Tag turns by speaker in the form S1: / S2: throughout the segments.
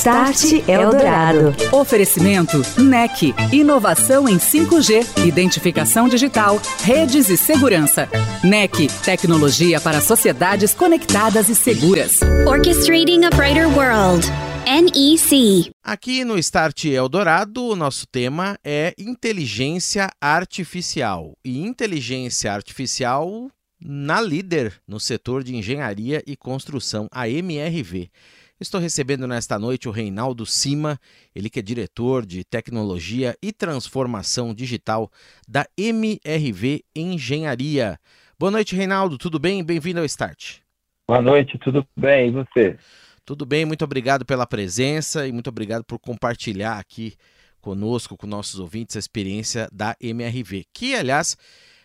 S1: Start Eldorado.
S2: Oferecimento NEC. Inovação em 5G, identificação digital, redes e segurança. NEC. Tecnologia para sociedades conectadas e seguras.
S1: Orchestrating a Brighter World. NEC.
S3: Aqui no Start Eldorado, o nosso tema é inteligência artificial. E inteligência artificial na líder no setor de engenharia e construção, a MRV. Estou recebendo nesta noite o Reinaldo Cima, ele que é diretor de tecnologia e transformação digital da MRV Engenharia. Boa noite, Reinaldo, tudo bem? Bem-vindo ao Start.
S4: Boa noite, tudo bem? E você?
S3: Tudo bem, muito obrigado pela presença e muito obrigado por compartilhar aqui conosco, com nossos ouvintes, a experiência da MRV, que, aliás,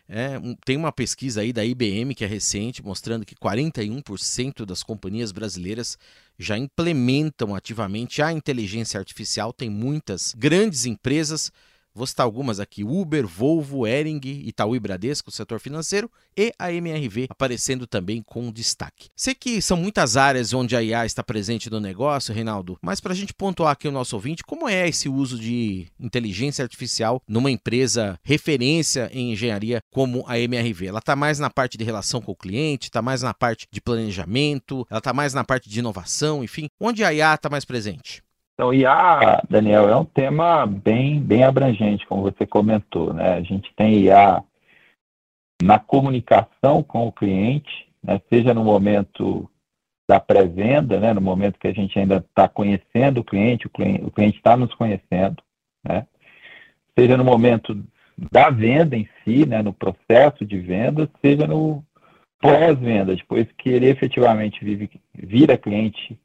S3: é, tem uma pesquisa aí da IBM que é recente, mostrando que 41% das companhias brasileiras já implementam ativamente a inteligência artificial. Tem muitas grandes empresas Vou citar algumas aqui: Uber, Volvo, Ering, Itaú e Bradesco, setor financeiro, e a MRV aparecendo também com destaque. Sei que são muitas áreas onde a IA está presente no negócio, Reinaldo, mas para a gente pontuar aqui o nosso ouvinte, como é esse uso de inteligência artificial numa empresa referência em engenharia como a MRV? Ela está mais na parte de relação com o cliente, está mais na parte de planejamento, ela está mais na parte de inovação, enfim, onde a IA está mais presente?
S4: Então, IA, Daniel, é um tema bem, bem abrangente, como você comentou. Né? A gente tem IA na comunicação com o cliente, né? seja no momento da pré-venda, né? no momento que a gente ainda está conhecendo o cliente, o cliente está nos conhecendo, né? seja no momento da venda em si, né? no processo de venda, seja no pós-venda, depois que ele efetivamente vive, vira cliente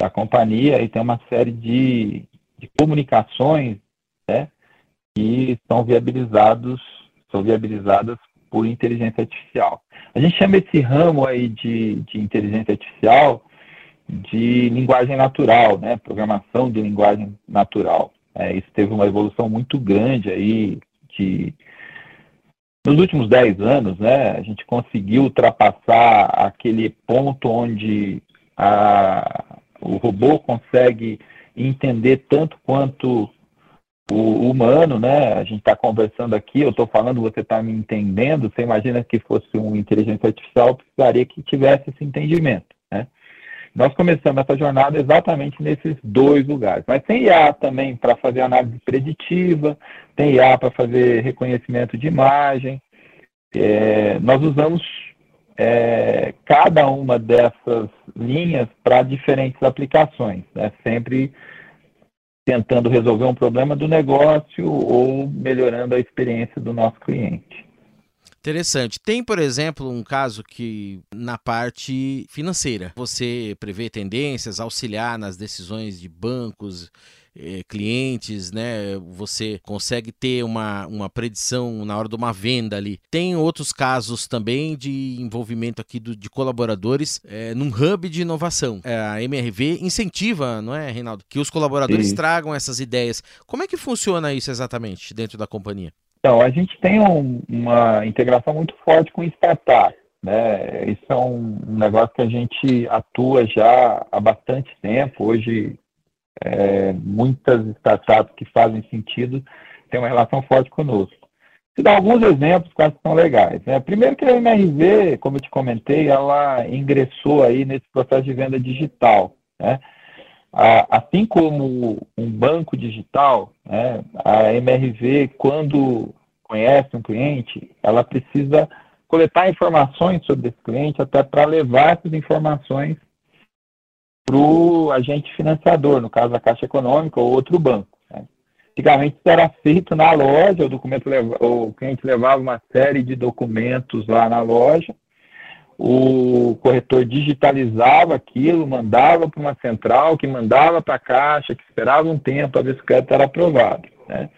S4: da companhia e tem uma série de, de comunicações né, que são viabilizados, são viabilizadas por inteligência artificial. A gente chama esse ramo aí de, de inteligência artificial de linguagem natural, né, programação de linguagem natural. É, isso teve uma evolução muito grande aí de nos últimos 10 anos, né, a gente conseguiu ultrapassar aquele ponto onde a, o robô consegue entender tanto quanto o humano, né? A gente está conversando aqui, eu estou falando, você está me entendendo. Você imagina que fosse uma inteligência artificial, precisaria que tivesse esse entendimento, né? Nós começamos essa jornada exatamente nesses dois lugares. Mas tem IA também para fazer análise preditiva, tem IA para fazer reconhecimento de imagem. É, nós usamos é, cada uma dessas linhas para diferentes aplicações, né? sempre tentando resolver um problema do negócio ou melhorando a experiência do nosso cliente.
S3: Interessante. Tem, por exemplo, um caso que na parte financeira você prevê tendências, auxiliar nas decisões de bancos, eh, clientes, né? Você consegue ter uma, uma predição na hora de uma venda ali. Tem outros casos também de envolvimento aqui do, de colaboradores eh, num hub de inovação. É, a MRV incentiva, não é, Reinaldo, que os colaboradores Sim. tragam essas ideias. Como é que funciona isso exatamente dentro da companhia?
S4: Então, a gente tem um, uma integração muito forte com startups. Né? Isso é um negócio que a gente atua já há bastante tempo. Hoje, é, muitas startups que fazem sentido têm uma relação forte conosco. Se dar alguns exemplos que são legais. Né? Primeiro que a MRV, como eu te comentei, ela ingressou aí nesse processo de venda digital. Né? Assim como um banco digital, né, a MRV, quando conhece um cliente, ela precisa coletar informações sobre esse cliente até para levar essas informações para o agente financiador, no caso a Caixa Econômica ou outro banco. Né? Antigamente isso era feito na loja, o, documento leva, o cliente levava uma série de documentos lá na loja, o corretor digitalizava aquilo, mandava para uma central, que mandava para a caixa, que esperava um tempo o crédito era aprovado. Né?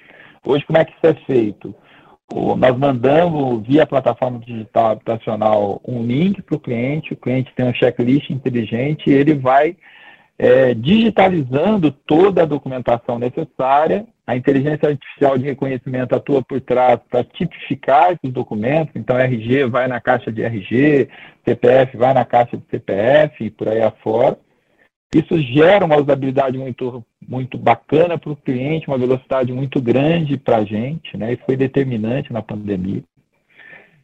S4: Hoje, como é que isso é feito? Nós mandamos via plataforma digital habitacional um link para o cliente, o cliente tem um checklist inteligente e ele vai é, digitalizando toda a documentação necessária. A inteligência artificial de reconhecimento atua por trás para tipificar esses documentos. Então, RG vai na caixa de RG, CPF vai na caixa de CPF e por aí afora. Isso gera uma usabilidade muito, muito bacana para o cliente, uma velocidade muito grande para a gente, né? Isso foi determinante na pandemia.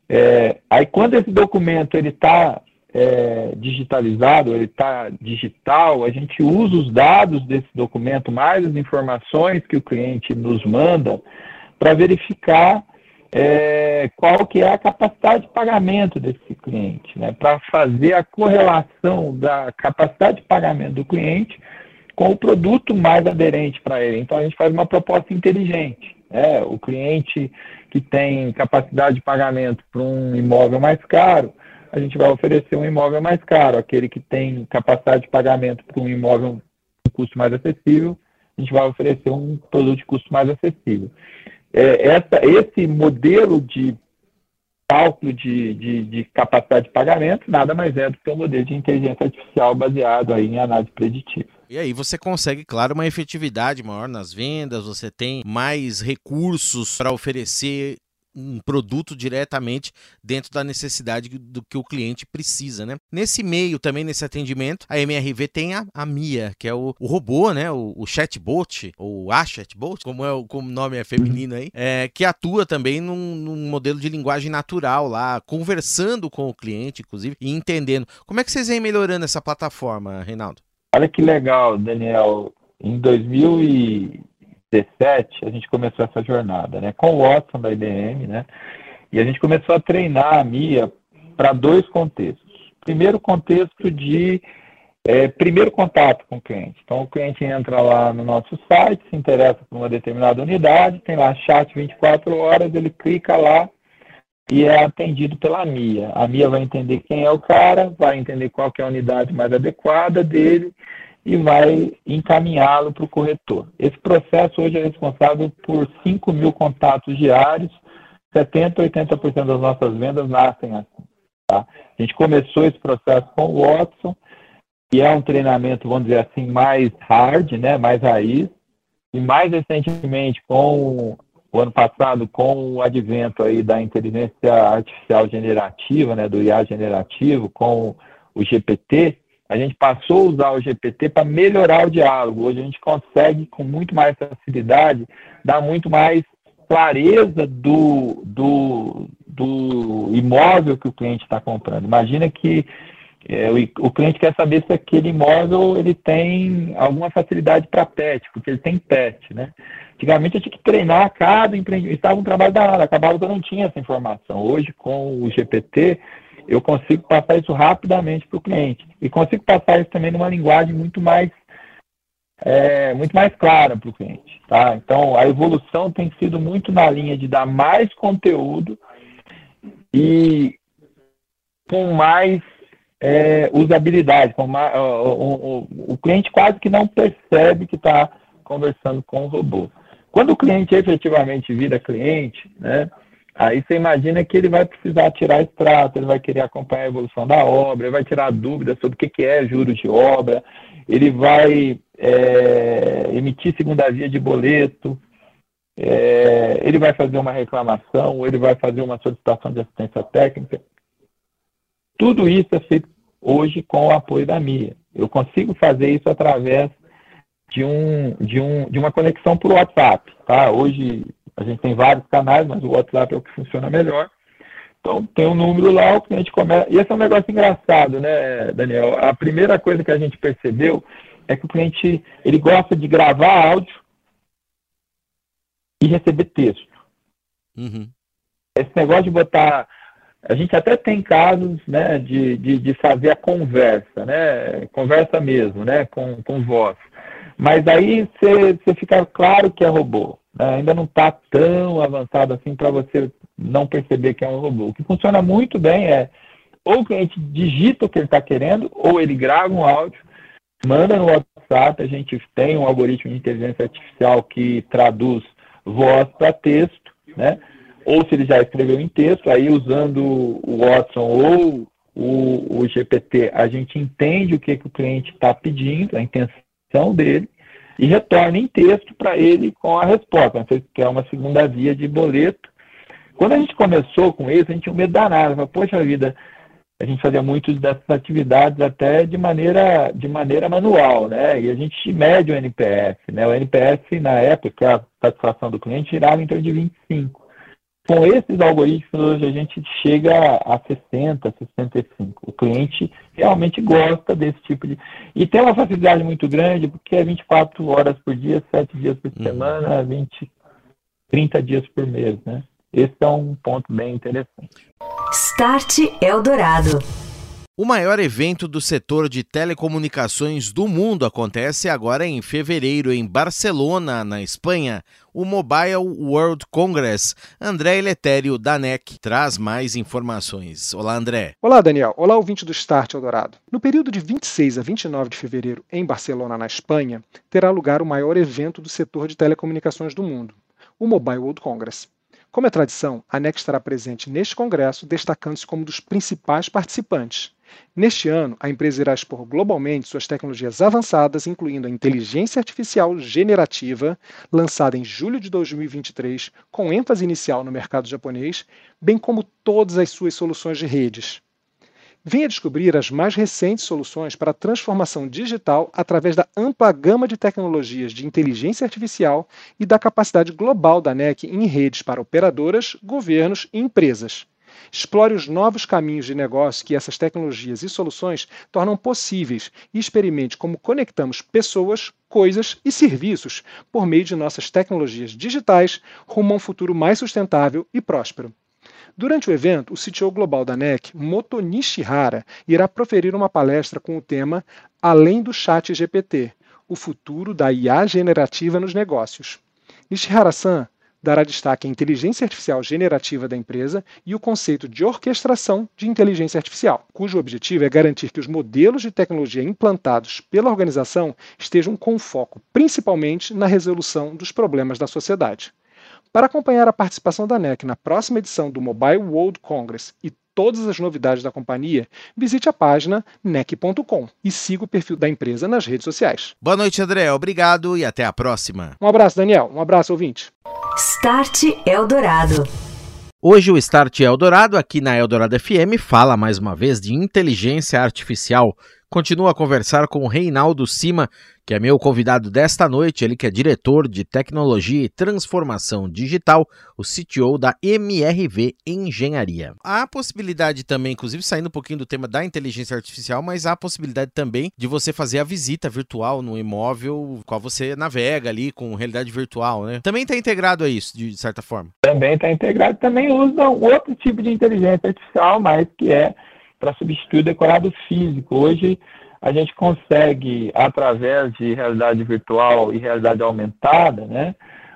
S4: É, aí, quando esse documento ele está é, digitalizado, ele está digital, a gente usa os dados desse documento, mais as informações que o cliente nos manda, para verificar é, qual que é a capacidade de pagamento desse cliente, né? para fazer a correlação da capacidade de pagamento do cliente com o produto mais aderente para ele. Então, a gente faz uma proposta inteligente. Né? O cliente que tem capacidade de pagamento para um imóvel mais caro, a gente vai oferecer um imóvel mais caro. Aquele que tem capacidade de pagamento para um imóvel com custo mais acessível, a gente vai oferecer um produto de custo mais acessível. É, essa, esse modelo de cálculo de, de, de, capacidade de pagamento nada mais é do que um modelo de inteligência artificial baseado aí em análise preditiva.
S3: E aí você consegue, claro, uma efetividade maior nas vendas, você tem mais recursos para oferecer um produto diretamente dentro da necessidade do que o cliente precisa, né? Nesse meio também, nesse atendimento, a MRV tem a, a Mia, que é o, o robô, né? O, o, chatbot, ou a chatbot, como, é, como o nome é feminino aí, é, que atua também num, num, modelo de linguagem natural lá, conversando com o cliente, inclusive, e entendendo. Como é que vocês vêm melhorando essa plataforma, Reinaldo?
S4: Olha que legal, Daniel. Em 2000 e 2017, a gente começou essa jornada, né? Com o Watson da IBM, né? E a gente começou a treinar a Mia para dois contextos. Primeiro contexto de é, primeiro contato com o cliente. Então, o cliente entra lá no nosso site, se interessa por uma determinada unidade, tem lá chat 24 horas, ele clica lá e é atendido pela MIA. A MIA vai entender quem é o cara, vai entender qual é a unidade mais adequada dele e vai encaminhá-lo para o corretor. Esse processo hoje é responsável por 5 mil contatos diários, 70%, 80% das nossas vendas nascem assim. Tá? A gente começou esse processo com o Watson, que é um treinamento, vamos dizer assim, mais hard, né, mais raiz, e mais recentemente, com o ano passado, com o advento aí da inteligência artificial generativa, né, do IA generativo, com o GPT, a gente passou a usar o GPT para melhorar o diálogo. Hoje a gente consegue, com muito mais facilidade, dar muito mais clareza do, do, do imóvel que o cliente está comprando. Imagina que é, o, o, cliente quer saber se aquele imóvel ele tem alguma facilidade para pet, porque ele tem pet, né? Antigamente eu tinha que treinar cada empreendimento. Estava um trabalho danado, acabava que eu não tinha essa informação. Hoje, com o GPT, eu consigo passar isso rapidamente para o cliente. E consigo passar isso também numa linguagem muito mais, é, muito mais clara para o cliente. Tá? Então, a evolução tem sido muito na linha de dar mais conteúdo e com mais é, usabilidade. Com mais, o, o, o, cliente quase que não percebe que está conversando com o robô. Quando o cliente efetivamente vira cliente, né, Aí você imagina que ele vai precisar tirar extrato, ele vai querer acompanhar a evolução da obra, ele vai tirar dúvidas sobre o que é juros de obra, ele vai é, emitir segunda via de boleto, é, ele vai fazer uma reclamação, ele vai fazer uma solicitação de assistência técnica. Tudo isso é feito hoje com o apoio da MIA. Eu consigo fazer isso através de, um, de, um, de uma conexão por WhatsApp. Tá? Hoje a gente tem vários canais, mas o WhatsApp é o que funciona melhor. Então, tem um número lá, o cliente começa. E esse é um negócio engraçado, né, Daniel? A primeira coisa que a gente percebeu é que o cliente ele gosta de gravar áudio e receber texto. Uhum. Esse negócio de botar. A gente até tem casos né, de, de, de fazer a conversa, né? Conversa mesmo, né? Com, com voz. Mas aí você fica claro que é robô. Né? Ainda não está tão avançado assim para você não perceber que é um robô. O que funciona muito bem é ou o cliente digita o que ele está querendo, ou ele grava um áudio, manda no WhatsApp, a gente tem um algoritmo de inteligência artificial que traduz voz para texto, né? Ou se ele já escreveu em texto, aí usando o Watson ou o, o GPT, a gente entende o que, que o cliente está pedindo, a intenção dele, e retorna em texto para ele com a resposta. Que é uma segunda via de boleto. Quando a gente começou com isso, a gente tinha um medo danado. Poxa vida, a gente fazia muitas dessas atividades até de maneira, de maneira manual, né? E a gente mede o NPS, né? O NPS, na época, é a satisfação do cliente, girava em torno de 25. Com esses algoritmos, hoje a gente chega a 60, 65. O cliente realmente gosta desse tipo de. E tem uma facilidade muito grande, porque é 24 horas por dia, 7 dias por uhum. semana, 20, 30 dias por mês, né? Esse é um ponto bem interessante.
S1: Start Eldorado.
S3: O maior evento do setor de telecomunicações do mundo acontece agora em fevereiro em Barcelona, na Espanha, o Mobile World Congress. André Eletério, da NEC, traz mais informações. Olá, André.
S5: Olá, Daniel. Olá, ouvinte do Start Eldorado. No período de 26 a 29 de fevereiro, em Barcelona, na Espanha, terá lugar o maior evento do setor de telecomunicações do mundo, o Mobile World Congress. Como é tradição, a NEC estará presente neste congresso, destacando-se como um dos principais participantes. Neste ano, a empresa irá expor globalmente suas tecnologias avançadas, incluindo a inteligência artificial generativa, lançada em julho de 2023, com ênfase inicial no mercado japonês, bem como todas as suas soluções de redes. Venha descobrir as mais recentes soluções para a transformação digital através da ampla gama de tecnologias de inteligência artificial e da capacidade global da NEC em redes para operadoras, governos e empresas. Explore os novos caminhos de negócio que essas tecnologias e soluções tornam possíveis e experimente como conectamos pessoas, coisas e serviços por meio de nossas tecnologias digitais rumo a um futuro mais sustentável e próspero. Durante o evento, o CTO global da NEC, Moto Nishihara, irá proferir uma palestra com o tema Além do Chat GPT, o futuro da IA generativa nos negócios. Nishihara-san dará destaque à inteligência artificial generativa da empresa e o conceito de orquestração de inteligência artificial, cujo objetivo é garantir que os modelos de tecnologia implantados pela organização estejam com foco principalmente na resolução dos problemas da sociedade. Para acompanhar a participação da NEC na próxima edição do Mobile World Congress e todas as novidades da companhia, visite a página nec.com e siga o perfil da empresa nas redes sociais.
S3: Boa noite, André. Obrigado e até a próxima.
S5: Um abraço, Daniel. Um abraço, ouvinte.
S1: Start Eldorado.
S3: Hoje o Start Eldorado, aqui na Eldorado FM, fala mais uma vez de inteligência artificial. Continua a conversar com o Reinaldo Cima, que é meu convidado desta noite, ele que é diretor de tecnologia e transformação digital, o CTO da MRV Engenharia. Há a possibilidade também, inclusive saindo um pouquinho do tema da inteligência artificial, mas há a possibilidade também de você fazer a visita virtual no imóvel, qual você navega ali com realidade virtual, né? Também está integrado a isso, de certa forma.
S4: Também está integrado, também usa outro tipo de inteligência artificial, mas que é para substituir o decorado físico. Hoje a gente consegue, através de realidade virtual e realidade aumentada, né,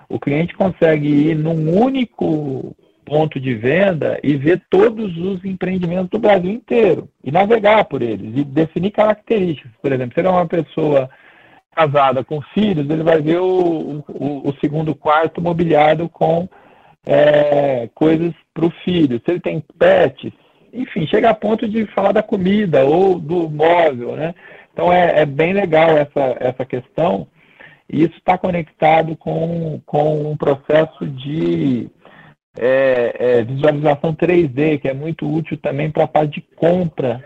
S4: o cliente consegue ir num único ponto de venda e ver todos os empreendimentos do Brasil inteiro e navegar por eles e definir características. Por exemplo, se ele é uma pessoa casada com filhos, ele vai ver o, o, o segundo quarto mobiliado com é, coisas para o filho. Se ele tem pets, enfim, chega a ponto de falar da comida ou do móvel, né? Então é, é bem legal essa, essa questão e isso está conectado com, com um processo de é, é, visualização 3D, que é muito útil também para a parte de compra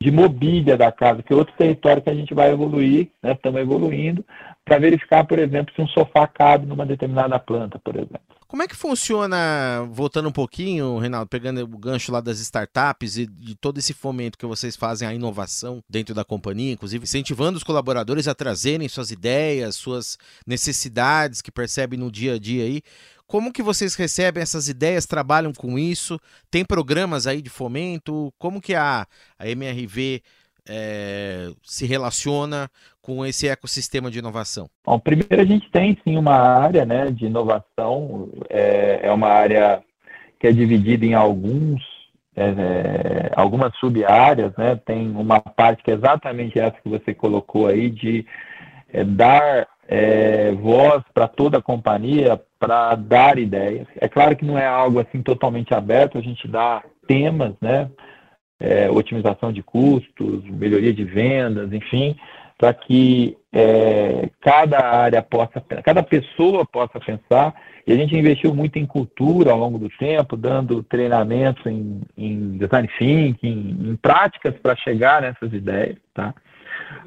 S4: de mobília da casa, que é outro território que a gente vai evoluir, né? estamos evoluindo, para verificar, por exemplo, se um sofá cabe numa determinada planta, por exemplo.
S3: Como é que funciona, voltando um pouquinho, Reinaldo, pegando o gancho lá das startups e de todo esse fomento que vocês fazem à inovação dentro da companhia, inclusive incentivando os colaboradores a trazerem suas ideias, suas necessidades que percebem no dia a dia aí. Como que vocês recebem essas ideias, trabalham com isso? Tem programas aí de fomento? Como que a, a MRV é, se relaciona com esse ecossistema de inovação?
S4: Bom, primeiro a gente tem sim uma área né, de inovação, é, é uma área que é dividida em alguns é, algumas sub-áreas, né? Tem uma parte que é exatamente essa que você colocou aí, de é, dar é, voz para toda a companhia, para dar ideias. É claro que não é algo assim totalmente aberto, a gente dá temas, né? É, otimização de custos, melhoria de vendas, enfim, para que é, cada área possa, cada pessoa possa pensar. E a gente investiu muito em cultura ao longo do tempo, dando treinamentos em, em design thinking, em práticas para chegar nessas ideias, tá?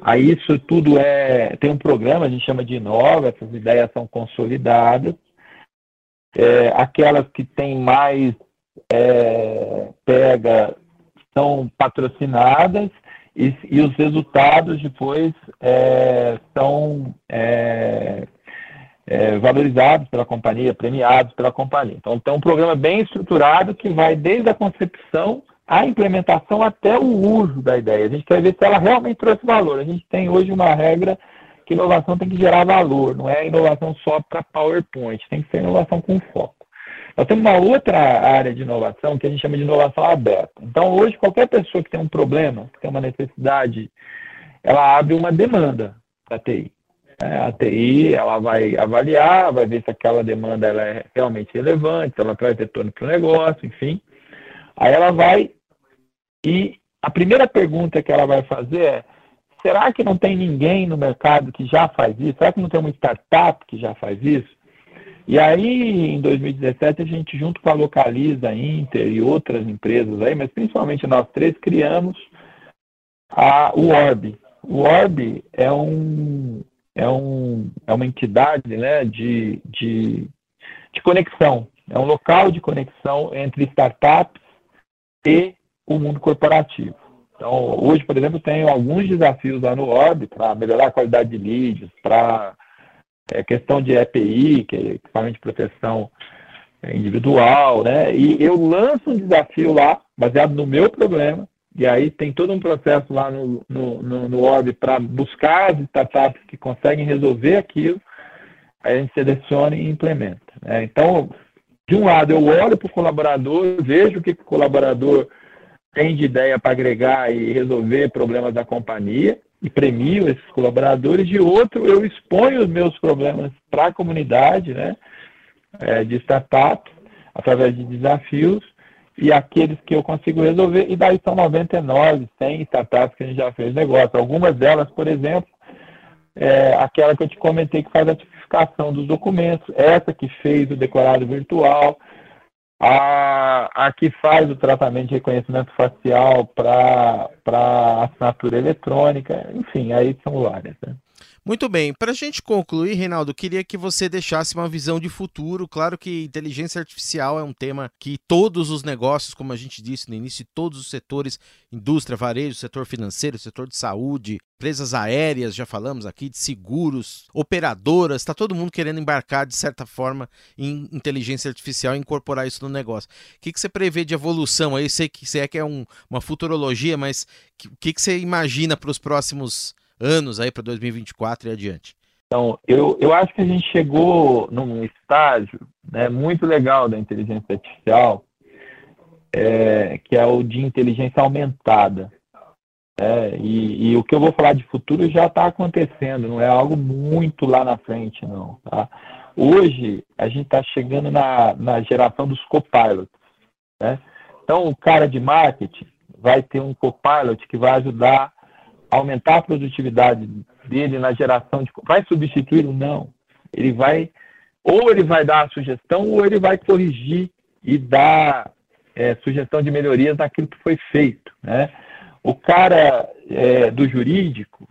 S4: Aí isso tudo é tem um programa a gente chama de Inova, essas ideias são consolidadas. É, aquelas que têm mais é, pega são patrocinadas e, e os resultados depois é, são é, é, valorizados pela companhia, premiados pela companhia. Então, tem um programa bem estruturado que vai desde a concepção à implementação até o uso da ideia. A gente quer ver se ela realmente trouxe valor. A gente tem hoje uma regra que inovação tem que gerar valor, não é inovação só para PowerPoint, tem que ser inovação com foco. Nós temos uma outra área de inovação que a gente chama de inovação aberta. Então, hoje, qualquer pessoa que tem um problema, que tem uma necessidade, ela abre uma demanda para a TI. É, a TI ela vai avaliar, vai ver se aquela demanda ela é realmente relevante, se ela traz retorno para o negócio, enfim. Aí ela vai e a primeira pergunta que ela vai fazer é: será que não tem ninguém no mercado que já faz isso? Será que não tem uma startup que já faz isso? E aí, em 2017, a gente, junto com a Localiza, Inter e outras empresas aí, mas principalmente nós três, criamos a, o Orb. O Orb é, um, é, um, é uma entidade né, de, de, de conexão, é um local de conexão entre startups e o mundo corporativo. Então, hoje, por exemplo, tenho alguns desafios lá no Orb para melhorar a qualidade de leads, para é, questão de EPI, que é equipamento de proteção individual, né? E eu lanço um desafio lá, baseado no meu problema, e aí tem todo um processo lá no, no, no, no Orb para buscar as startups que conseguem resolver aquilo, aí a gente seleciona e implementa. Né? Então, de um lado, eu olho para o colaborador, vejo o que o colaborador tem de ideia para agregar e resolver problemas da companhia, e premio esses colaboradores, de outro, eu exponho os meus problemas para a comunidade né, é, de startup, através de desafios, e aqueles que eu consigo resolver, e daí são 99, 100 startups que a gente já fez negócio. Algumas delas, por exemplo, é aquela que eu te comentei que faz a tipificação dos documentos, essa que fez o declarado virtual, a, a que faz o tratamento de reconhecimento facial para assinatura eletrônica, enfim, aí são várias. Né?
S3: Muito bem, para a gente concluir, Reinaldo, queria que você deixasse uma visão de futuro. Claro que inteligência artificial é um tema que todos os negócios, como a gente disse no início, todos os setores, indústria, varejo, setor financeiro, setor de saúde, empresas aéreas, já falamos aqui, de seguros, operadoras, está todo mundo querendo embarcar de certa forma em inteligência artificial e incorporar isso no negócio. O que, que você prevê de evolução aí? Sei que, é que é um, uma futurologia, mas o que, que você imagina para os próximos anos aí para 2024 e adiante?
S4: Então, eu, eu acho que a gente chegou num estágio né, muito legal da inteligência artificial, é, que é o de inteligência aumentada. É, e, e, o que eu vou falar de futuro já está acontecendo, não é algo muito lá na frente, não. Tá? Hoje, a gente está chegando na, na geração dos copilots. Né? Então, o cara de marketing vai ter um copilot que vai ajudar aumentar a produtividade dele na geração de. Vai substituí-lo? Não. Ele vai. Ou ele vai dar a sugestão, ou ele vai corrigir e dar é, sugestão de melhorias naquilo que foi feito. Né? O cara é, do jurídico,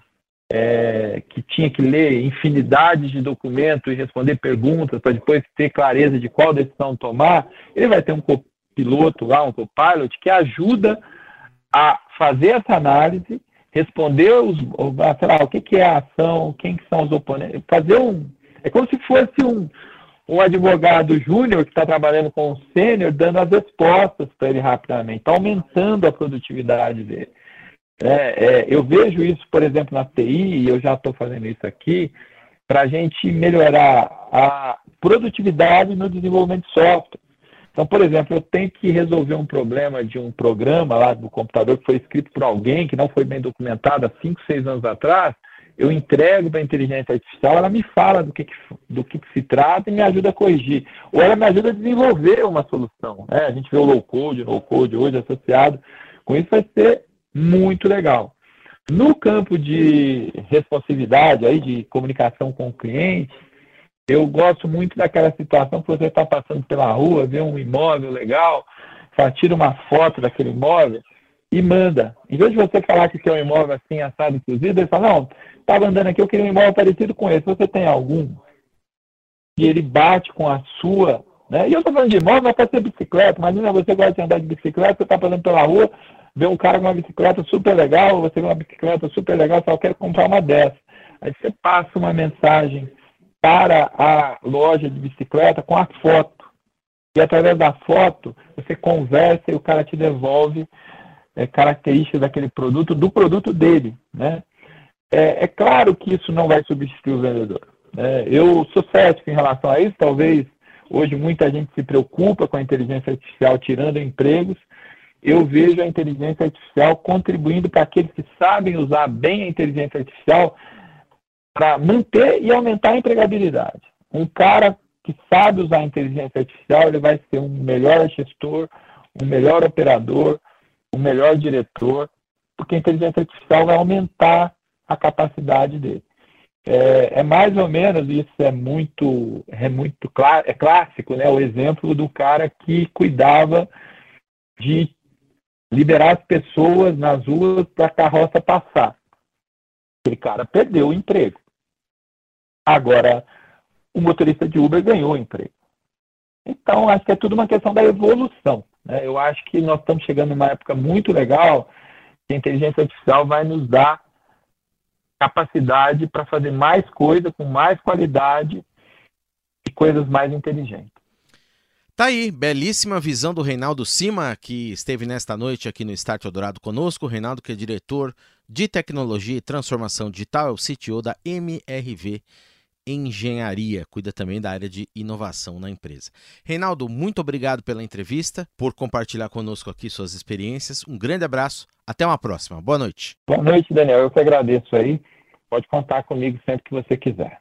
S4: é, que tinha que ler infinidade de documentos e responder perguntas para depois ter clareza de qual decisão tomar, ele vai ter um piloto lá, um copilot, que ajuda a fazer essa análise responder os, lá, o que, que é a ação, quem que são os oponentes, fazer um. É como se fosse um, um advogado júnior que está trabalhando com o sênior, dando as respostas para ele rapidamente, está aumentando a produtividade dele. É, é, eu vejo isso, por exemplo, na TI, e eu já estou fazendo isso aqui, para a gente melhorar a produtividade no desenvolvimento de software. Então, por exemplo, eu tenho que resolver um problema de um programa lá do computador que foi escrito por alguém que não foi bem documentado há 5, 6 anos atrás, eu entrego para a inteligência artificial, ela me fala do que, que do que, que, se trata e me ajuda a corrigir. Ou ela me ajuda a desenvolver uma solução. Né? A gente vê o low code, no code hoje associado com isso, vai ser muito legal. No campo de responsividade, aí, de comunicação com o cliente, eu gosto muito daquela situação que você está passando pela rua, vê um imóvel legal, tira uma foto daquele imóvel e manda. Em vez de você falar que é um imóvel assim, assado, inclusive, ele fala, não, estava andando aqui, eu queria um imóvel parecido com esse. Você tem algum? E ele bate com a sua. Né? E eu estou falando de imóvel, mas pode ser bicicleta. Imagina você gosta de andar de bicicleta, você está passando pela rua, vê um cara com uma bicicleta super legal, você vê uma bicicleta super legal, só quer comprar uma dessa. Aí você passa uma mensagem para a loja de bicicleta com a foto. E através da foto, você conversa e o cara te devolve é, características daquele produto, do produto dele. Né? É, é, claro que isso não vai substituir o vendedor. Né? Eu sou cético em relação a isso, talvez hoje muita gente se preocupa com a inteligência artificial tirando empregos. Eu vejo a inteligência artificial contribuindo para aqueles que sabem usar bem a inteligência artificial para manter e aumentar a empregabilidade. Um cara que sabe usar a inteligência artificial, ele vai ser um melhor gestor, um melhor operador, um melhor diretor, porque a inteligência artificial vai aumentar a capacidade dele. É, é, mais ou menos isso é muito é muito clá, é clássico, né? O exemplo do cara que cuidava de liberar as pessoas nas ruas para a carroça passar. Aquele cara perdeu o emprego. Agora, o motorista de Uber ganhou o emprego. Então, acho que é tudo uma questão da evolução. Né? Eu acho que nós estamos chegando numa época muito legal que a inteligência artificial vai nos dar capacidade para fazer mais coisa com mais qualidade e coisas mais inteligentes.
S3: Tá aí, belíssima visão do Reinaldo Cima, que esteve nesta noite aqui no Start Eldorado conosco. O Reinaldo, que é diretor de tecnologia e transformação digital, é o CTO da MRV engenharia, cuida também da área de inovação na empresa. Reinaldo, muito obrigado pela entrevista, por compartilhar conosco aqui suas experiências. Um grande abraço, até uma próxima. Boa noite.
S4: Boa noite, Daniel. Eu que agradeço aí. Pode contar comigo sempre que você quiser.